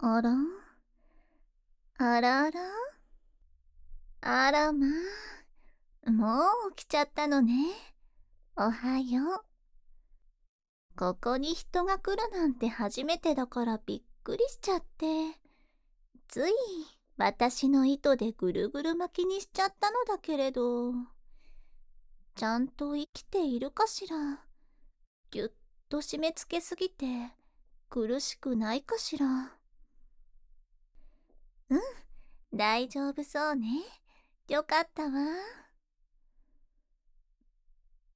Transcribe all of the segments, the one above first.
あら？あらあら？あらまあ。もう起きちゃったのね。おはよう。ここに人が来るなんて初めてだからびっくりしちゃって。つい私の糸でぐるぐる巻きにしちゃったのだけれど。ちゃんと生きているかしら？ぎゅっと締め付けすぎて苦しくないかしら？うん、大丈夫そうね。よかったわ。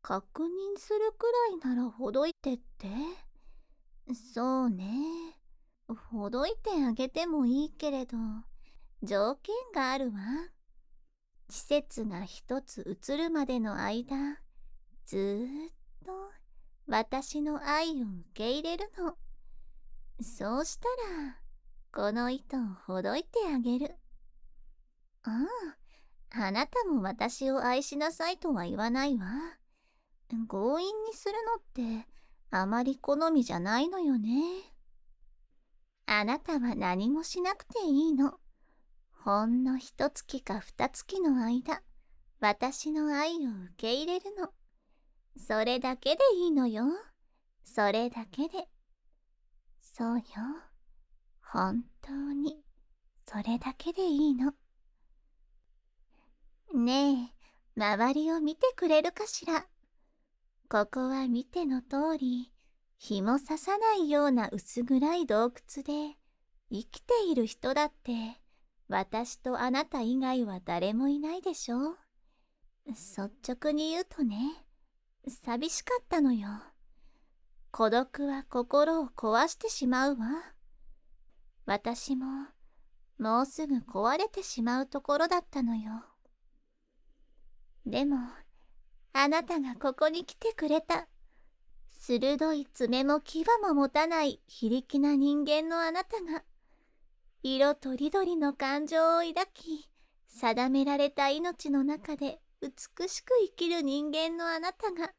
確認するくらいならほどいてって。そうね。ほどいてあげてもいいけれど、条件があるわ。季節が一つ移るまでの間、ずっと私の愛を受け入れるの。そうしたら、この糸をほどいてあげる。ああ、あなたも私を愛しなさいとは言わないわ。強引にするのってあまり好みじゃないのよね。あなたは何もしなくていいの。ほんの一月か二月の間、私の愛を受け入れるの。それだけでいいのよ。それだけで。そうよ。本当に、それだけでいいの。ねえ、周りを見てくれるかしら。ここは見ての通り、日もささないような薄暗い洞窟で、生きている人だって、私とあなた以外は誰もいないでしょ率直に言うとね、寂しかったのよ。孤独は心を壊してしまうわ。私も、もうすぐ壊れてしまうところだったのよ。でも、あなたがここに来てくれた。鋭い爪も牙も持たない非力な人間のあなたが、色とりどりの感情を抱き、定められた命の中で美しく生きる人間のあなたが、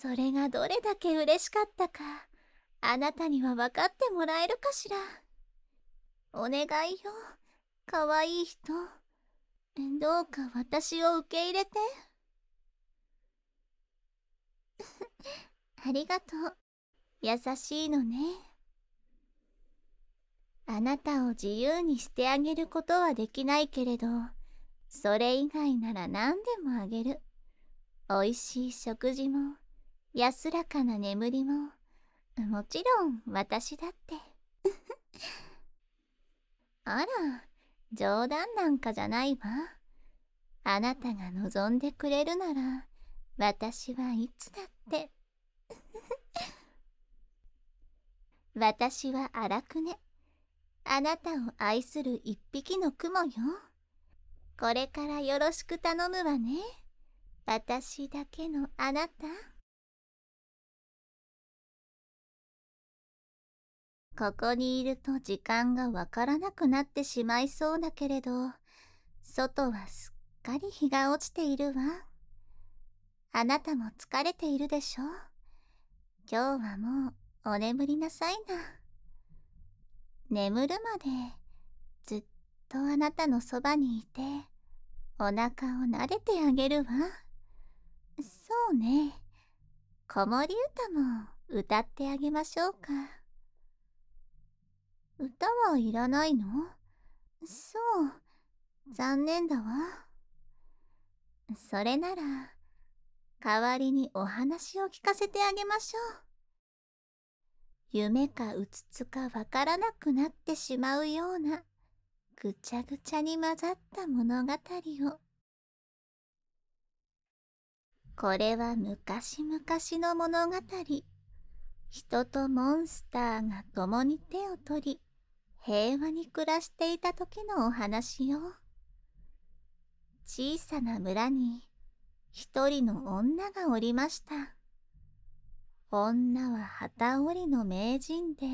それがどれだけ嬉しかったか、あなたには分かってもらえるかしら。お願いよ、かわいい人。どうか私を受け入れて。ありがとう。優しいのね。あなたを自由にしてあげることはできないけれど、それ以外なら何でもあげる。おいしい食事も、安らかな眠りも、もちろん私だって。あら、冗談なんかじゃないわ。あなたが望んでくれるなら、私はいつだって。私は荒くね。あなたを愛する一匹の雲よ。これからよろしく頼むわね。私だけのあなた。ここにいると時間がわからなくなってしまいそうだけれど、外はすっかり日が落ちているわ。あなたも疲れているでしょ今日はもうお眠りなさいな。眠るまでずっとあなたのそばにいて、お腹を撫でてあげるわ。そうね。子守歌も歌ってあげましょうか。歌はいらないの？そう。残念だわ。それなら、代わりにお話を聞かせてあげましょう。夢かうつつかわからなくなってしまうような、ぐちゃぐちゃに混ざった物語を。これは昔々の物語。人とモンスターが共に手を取り、平和に暮らしていた時のお話よ。小さな村に一人の女がおりました。女は旗織りの名人で、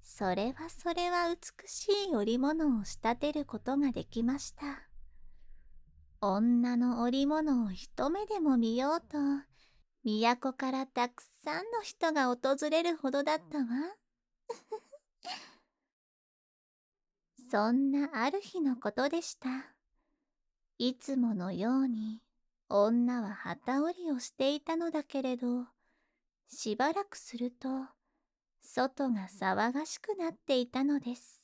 それはそれは美しい織物を仕立てることができました。女の織物を一目でも見ようと、都からたくさんの人が訪れるほどだったわ。そんなある日のことでした。いつものように女は旗織りをしていたのだけれど、しばらくすると、外が騒がしくなっていたのです。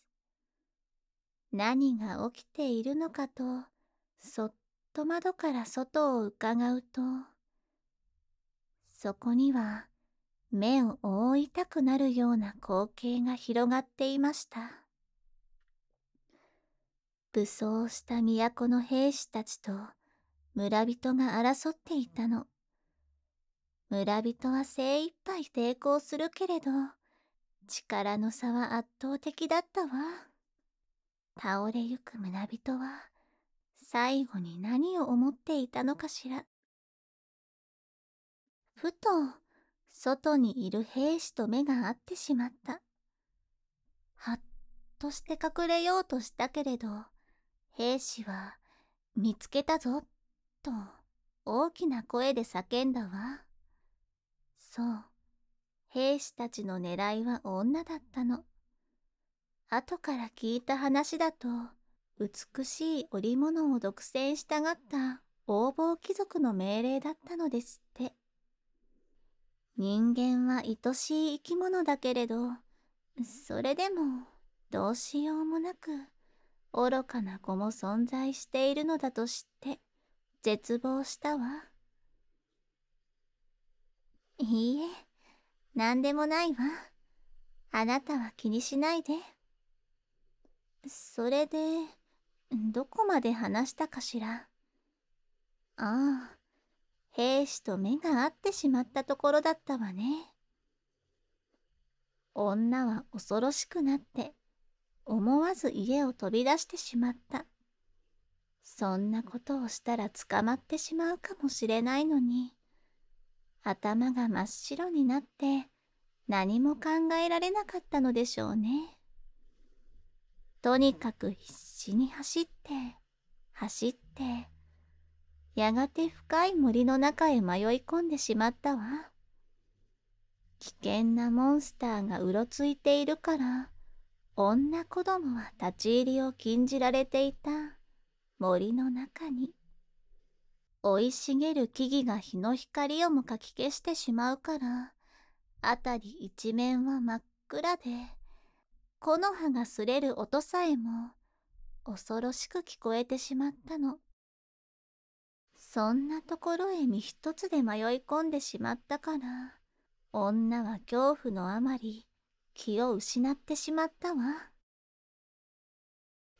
何が起きているのかと、そっと窓から外をうかがうと、そこには目を覆いたくなるような光景が広がっていました。武装した都の兵士たちと村人が争っていたの。村人は精一杯抵抗するけれど、力の差は圧倒的だったわ。倒れゆく村人は、最後に何を思っていたのかしら。ふと、外にいる兵士と目が合ってしまった。はっとして隠れようとしたけれど、兵士は、見つけたぞ、と大きな声で叫んだわ。そう。兵士たちの狙いは女だったの。後から聞いた話だと、美しい織物を独占したがった横暴貴族の命令だったのですって。人間は愛しい生き物だけれど、それでもどうしようもなく愚かな子も存在しているのだと知って絶望したわ。いいえ、なんでもないわ。あなたは気にしないで。それで、どこまで話したかしら。ああ、兵士と目が合ってしまったところだったわね。女は恐ろしくなって、思わず家を飛び出してしまった。そんなことをしたら捕まってしまうかもしれないのに、頭が真っ白になって何も考えられなかったのでしょうね。とにかく必死に走って、走って、やがて深い森の中へ迷い込んでしまったわ。危険なモンスターがうろついているから、女子供は立ち入りを禁じられていた森の中に。生い茂る木々が日の光をもかき消してしまうから、あたり一面は真っ暗で、木の葉が擦れる音さえも恐ろしく聞こえてしまったの。そんなところへ身一つで迷い込んでしまったから、女は恐怖のあまり気を失ってしまったわ。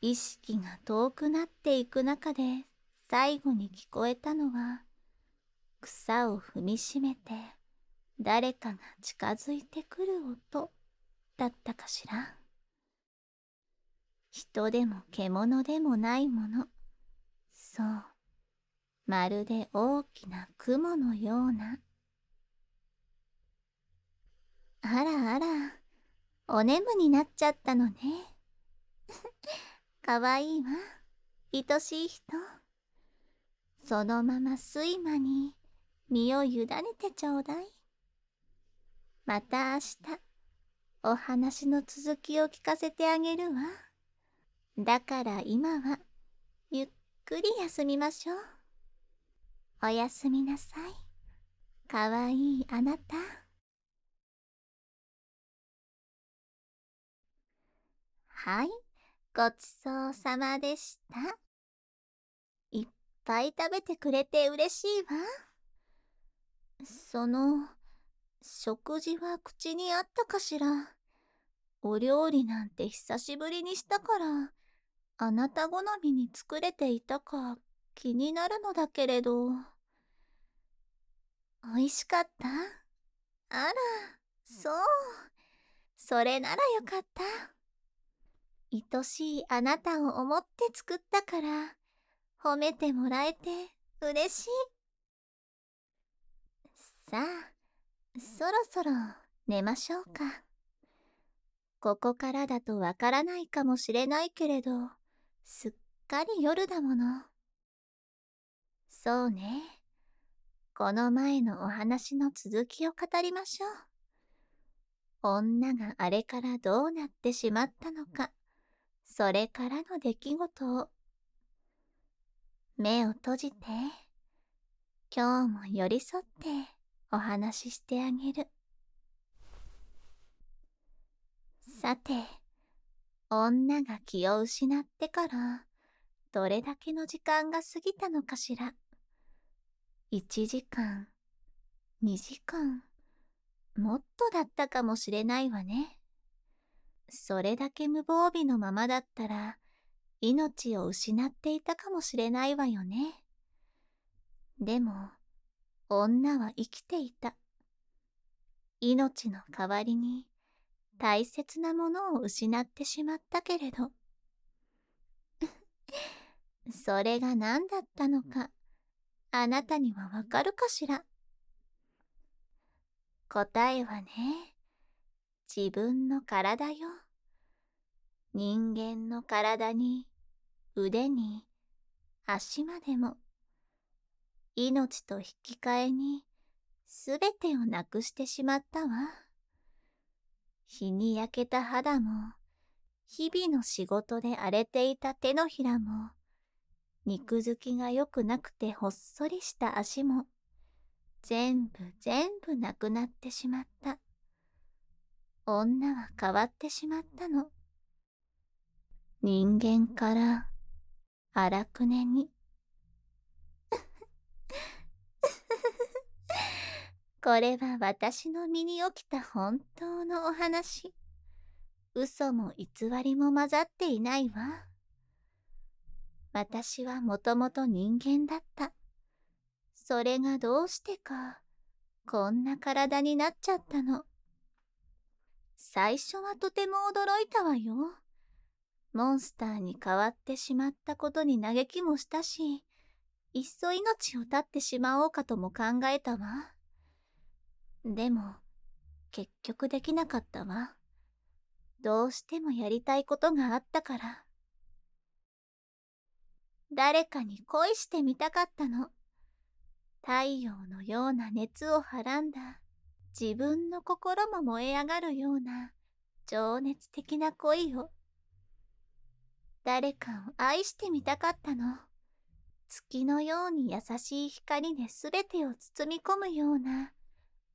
意識が遠くなっていく中で最後に聞こえたのは、草を踏みしめて誰かが近づいてくる音だったかしら。人でも獣でもないもの。そう。まるで大きな雲のような。あらあら、お眠になっちゃったのね。かわいいわ。愛しい人。そのまま睡魔に身を委ねてちょうだい。また明日、お話の続きを聞かせてあげるわ。だから今は、ゆっくり休みましょう。おやすみなさい。かわいいあなた。はい、ごちそうさまでした。いっぱい食べてくれて嬉しいわ。その、食事は口にあったかしら？お料理なんて久しぶりにしたから、あなた好みに作れていたか気になるのだけれど。美味しかった？あら、そう。それならよかった。愛しいあなたを思って作ったから、褒めてもらえて嬉しい。さあ、そろそろ寝ましょうか。ここからだとわからないかもしれないけれど、すっかり夜だもの。そうね。この前のお話の続きを語りましょう。女があれからどうなってしまったのか、それからの出来事を。目を閉じて、今日も寄り添ってお話ししてあげる。さて、女が気を失ってから、どれだけの時間が過ぎたのかしら。1時間、2時間、もっとだったかもしれないわね。それだけ無防備のままだったら、命を失っていたかもしれないわよね。でも、女は生きていた。命の代わりに大切なものを失ってしまったけれど。それが何だったのか、あなたにはわかるかしら？答えはね、自分の体よ。人間の体に、腕に、足までも、命と引き換えに、すべてをなくしてしまったわ。日に焼けた肌も、日々の仕事で荒れていた手のひらも、肉付きが良くなくてほっそりした足も、全部全部なくなってしまった。女は変わってしまったの。人間から荒くねに。これは私の身に起きた本当のお話。嘘も偽りも混ざっていないわ。私はもともと人間だった。それがどうしてか、こんな体になっちゃったの。最初はとても驚いたわよ。モンスターに変わってしまったことに嘆きもしたし、いっそ命を絶ってしまおうかとも考えたわ。でも、結局できなかったわ。どうしてもやりたいことがあったから。誰かに恋してみたかったの。太陽のような熱をはらんだ自分の心も燃え上がるような情熱的な恋を。誰かを愛してみたかったの。月のように優しい光で全てを包み込むような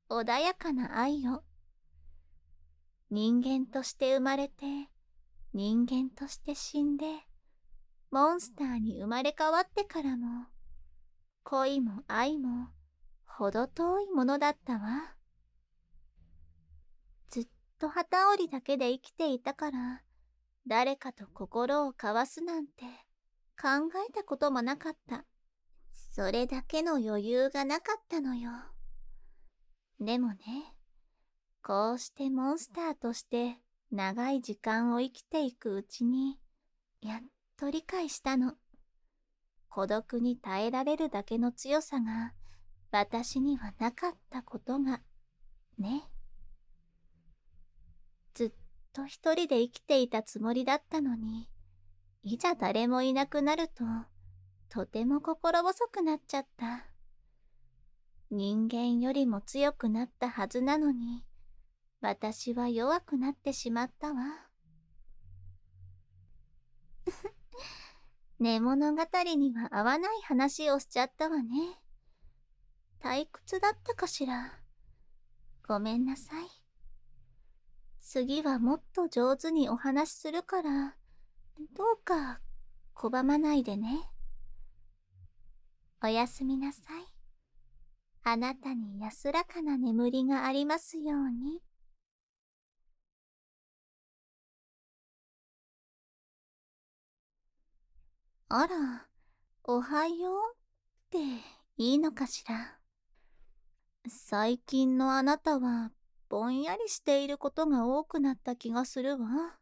穏やかな愛を。人間として生まれて、人間として死んで、モンスターに生まれ変わってからも、恋も愛も、ほど遠いものだったわ。と旗織りだけで生きていたから、誰かと心を交わすなんて考えたこともなかった。それだけの余裕がなかったのよ。でもね、こうしてモンスターとして長い時間を生きていくうちに、やっと理解したの。孤独に耐えられるだけの強さが私にはなかったことが、ね。ずっと一人で生きていたつもりだったのに、いざ誰もいなくなると、とても心細くなっちゃった。人間よりも強くなったはずなのに、私は弱くなってしまったわ。寝物語には合わない話をしちゃったわね。退屈だったかしら。ごめんなさい。次はもっと上手にお話しするから、どうか拒まないでね。おやすみなさい。あなたに安らかな眠りがありますように。あら、おはようっていいのかしら。最近のあなたはぼんやりしていることが多くなった気がするわ。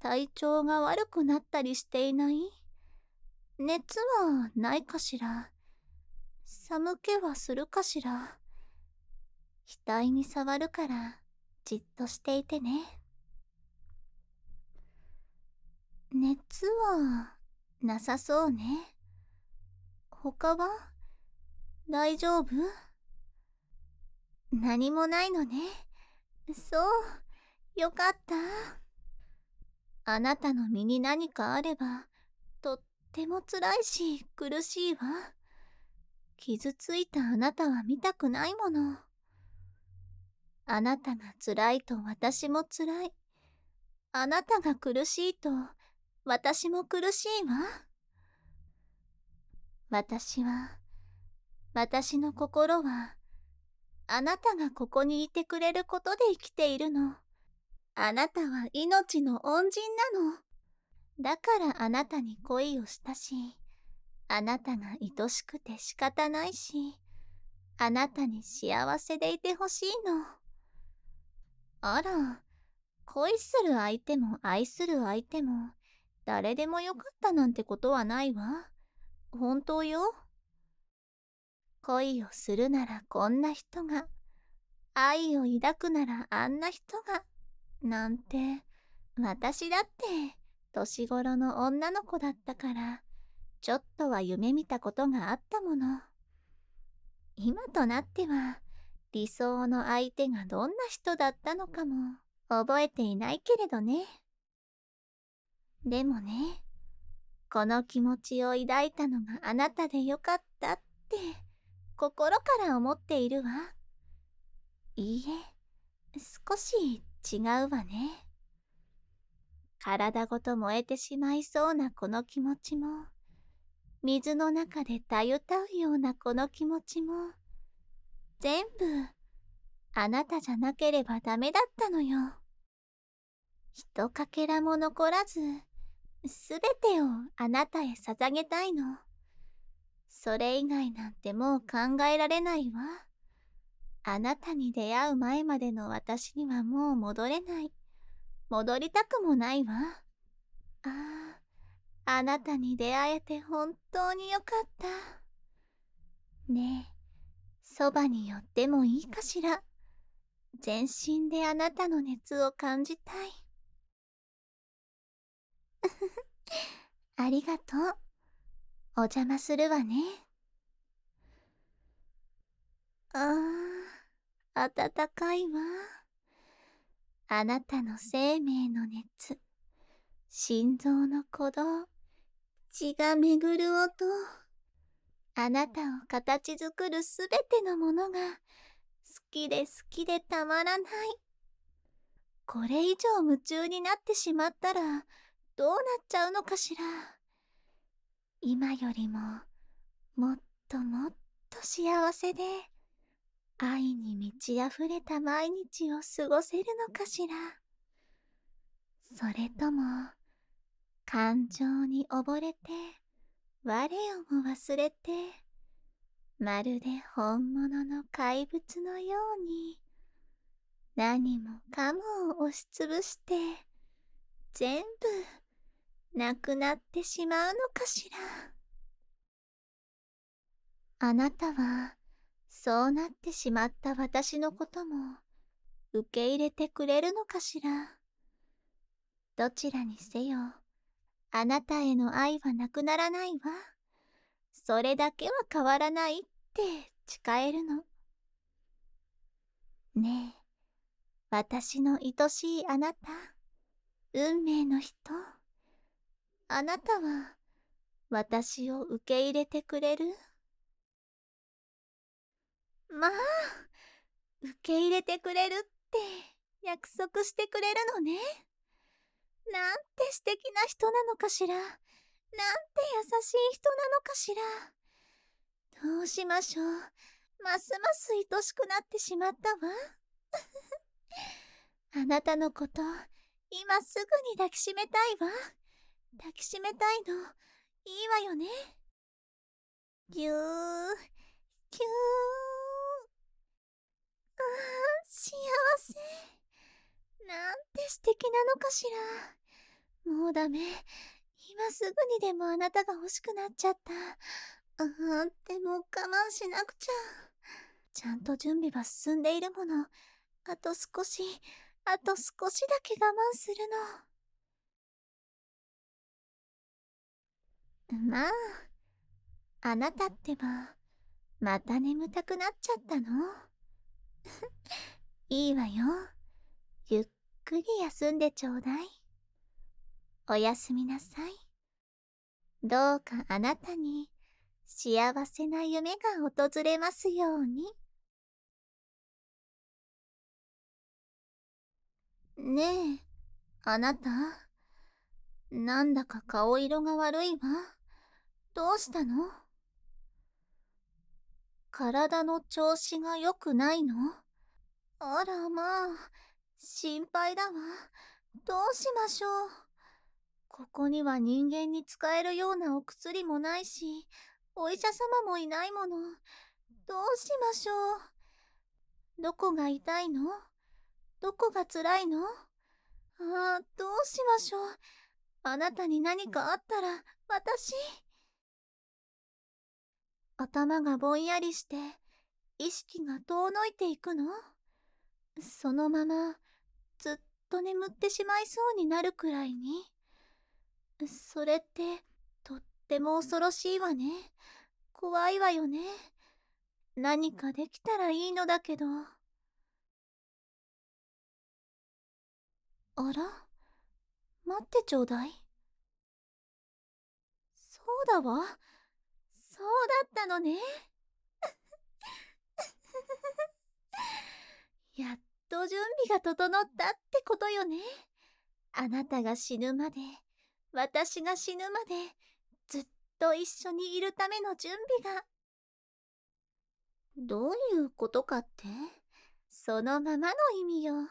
体調が悪くなったりしていない？熱はないかしら？寒気はするかしら？額に触るからじっとしていてね。熱はなさそうね。他は？大丈夫？何もないのね。そう、よかった。あなたの身に何かあれば、とっても辛いし苦しいわ。傷ついたあなたは見たくないもの。あなたが辛いと私も辛い。あなたが苦しいと私も苦しいわ。私は、私の心は、あなたがここにいてくれることで生きているの。あなたは命の恩人なの。だからあなたに恋をしたし、あなたが愛しくて仕方ないし、あなたに幸せでいてほしいの。あら、恋する相手も愛する相手も、誰でもよかったなんてことはないわ。本当よ。恋をするならこんな人が、愛を抱くならあんな人が、なんて、私だって、年頃の女の子だったから、ちょっとは夢見たことがあったもの。今となっては、理想の相手がどんな人だったのかも覚えていないけれどね。でもね、この気持ちを抱いたのがあなたでよかったって心から思っているわ。いいえ、少し違うわね。体ごと燃えてしまいそうなこの気持ちも、水の中でたゆたうようなこの気持ちも、全部、あなたじゃなければダメだったのよ。ひとかけらも残らず、すべてをあなたへ捧げたいの。それ以外なんてもう考えられないわ。あなたに出会う前までの私にはもう戻れない。戻りたくもないわ。ああ、あなたに出会えて本当によかった。ねえ、そばに寄ってもいいかしら。全身であなたの熱を感じたい。ありがとう。お邪魔するわね。ああ、暖かいわ。あなたの生命の熱、心臓の鼓動、血が巡る音、あなたを形作るすべてのものが好きで好きでたまらない。これ以上夢中になってしまったらどうなっちゃうのかしら。今よりももっともっと幸せで愛に満ち溢れた毎日を過ごせるのかしら。それとも感情に溺れて我をも忘れてまるで本物の怪物のように何もかもを押しつぶして全部なくなってしまうのかしら？あなたはそうなってしまった私のことも受け入れてくれるのかしら？どちらにせよあなたへの愛はなくならないわ。それだけは変わらないって誓えるの。ねえ私の愛しいあなた運命の人。あなたは私を受け入れてくれる？まあ、受け入れてくれるって約束してくれるのね。なんて素敵な人なのかしら？なんて優しい人なのかしら？どうしましょう？ますます愛しくなってしまったわ。あなたのこと、今すぐに抱きしめたいわ。抱きしめたいの、いいわよね。ぎゅー、ぎゅー。ああ、幸せ。なんて素敵なのかしら。もうダメ。今すぐにでもあなたが欲しくなっちゃった。ああ、でも我慢しなくちゃ。ちゃんと準備は進んでいるもの。あと少し、あと少しだけ我慢するの。まあ、あなたってば、また眠たくなっちゃったの？いいわよ。ゆっくり休んでちょうだい。おやすみなさい。どうかあなたに幸せな夢が訪れますように。ねえ、あなた。なんだか顔色が悪いわ。どうしたの？体の調子が良くないの？あらまあ、心配だわ。どうしましょう？ここには人間に使えるようなお薬もないし、お医者様もいないもの。どうしましょう？どこが痛いの？どこが辛いの？ああ、どうしましょう？あなたに何かあったら、私？頭がぼんやりして、意識が遠のいていくの？そのまま、ずっと眠ってしまいそうになるくらいに。それって、とっても恐ろしいわね。怖いわよね。何かできたらいいのだけど。あら？待ってちょうだい。そうだわ。そうだったのね。やっと準備が整ったってことよね。あなたが死ぬまで、私が死ぬまで、ずっと一緒にいるための準備が。どういうことかってそのままの意味よ。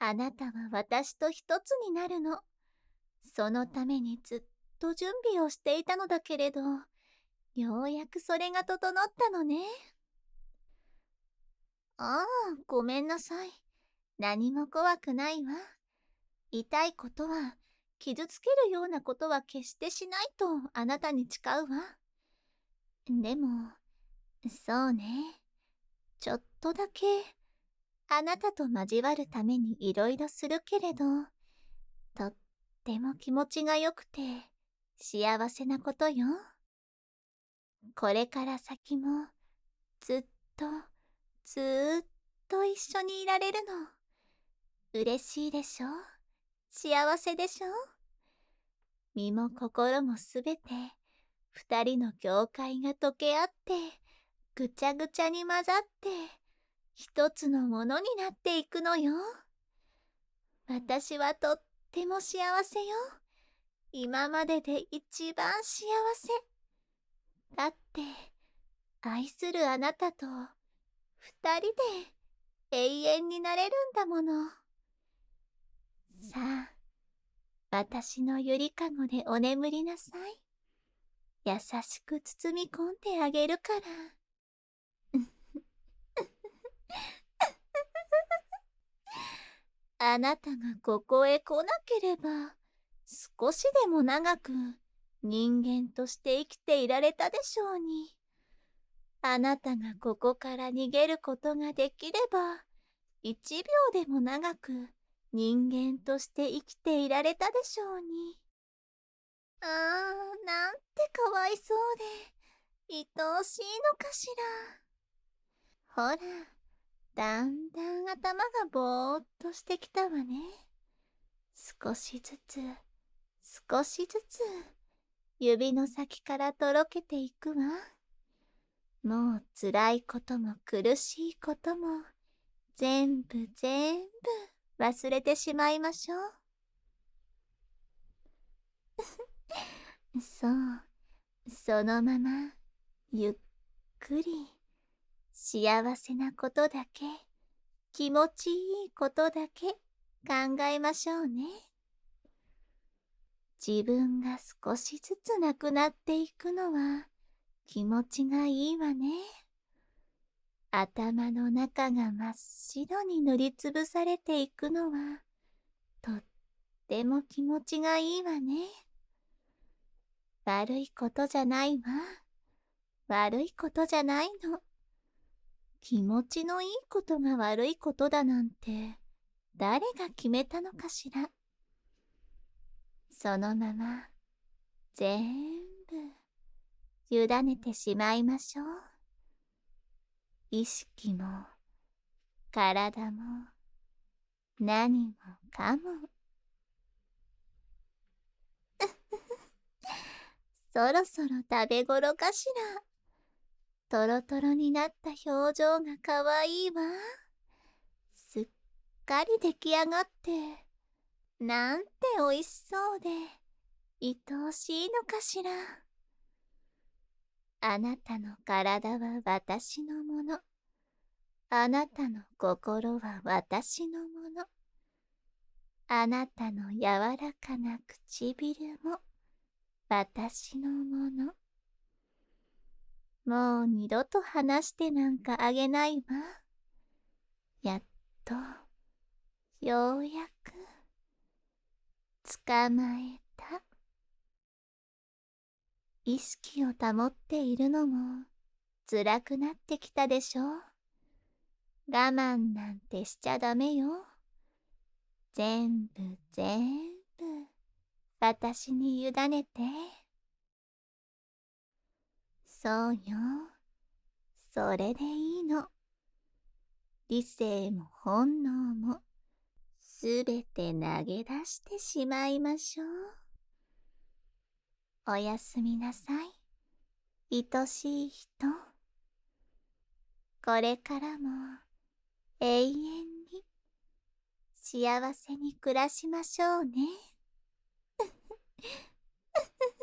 あなたは私と一つになるの。そのためにずっと準備をしていたのだけれど、ようやくそれが整ったのね。ああ、ごめんなさい。何も怖くないわ。痛いことは、傷つけるようなことは決してしないとあなたに誓うわ。でも、そうね。ちょっとだけあなたと交わるためにいろいろするけれど、とっても気持ちが良くて幸せなことよ。これから先もずっとずーっと一緒にいられるの。嬉しいでしょ？幸せでしょ？身も心もすべて二人の境界が溶け合ってぐちゃぐちゃに混ざって一つのものになっていくのよ。私はとっても幸せよ。今までで一番幸せ。だって、愛するあなたと二人で永遠になれるんだもの。さあ、私のゆりかごでお眠りなさい。優しく包み込んであげるから。あなたがここへ来なければ、少しでも長く人間として生きていられたでしょうに。あなたがここから逃げることができれば、一秒でも長く人間として生きていられたでしょうに。ああ、なんてかわいそうで、愛おしいのかしら。ほら、だんだん頭がぼーっとしてきたわね。少しずつ、少しずつ、指の先からとろけていくわ。もう辛いことも苦しいことも、全部全部忘れてしまいましょう。そう、そのまま、ゆっくり。幸せなことだけ、気持ちいいことだけ考えましょうね。自分が少しずつなくなっていくのは気持ちがいいわね。頭の中が真っ白に塗りつぶされていくのはとっても気持ちがいいわね。悪いことじゃないわ。悪いことじゃないの。気持ちのいいことが悪いことだなんて誰が決めたのかしら。そのまま全部委ねてしまいましょう。意識も体も何もかも。そろそろ食べ頃かしら。とろとろになった表情がかわいいわ。すっかり出来上がって。なんておいしそうで、愛おしいのかしら。あなたの体は私のもの。あなたの心は私のもの。あなたの柔らかな唇も私のもの。もう二度と話してなんかあげないわ。やっと、ようやく、捕まえた。意識を保っているのも辛くなってきたでしょう。我慢なんてしちゃダメよ。全部全部私に委ねて。そうよ。それでいいの。理性も本能もすべて投げ出してしまいましょう。おやすみなさい。愛しい人。これからも永遠に幸せに暮らしましょうね。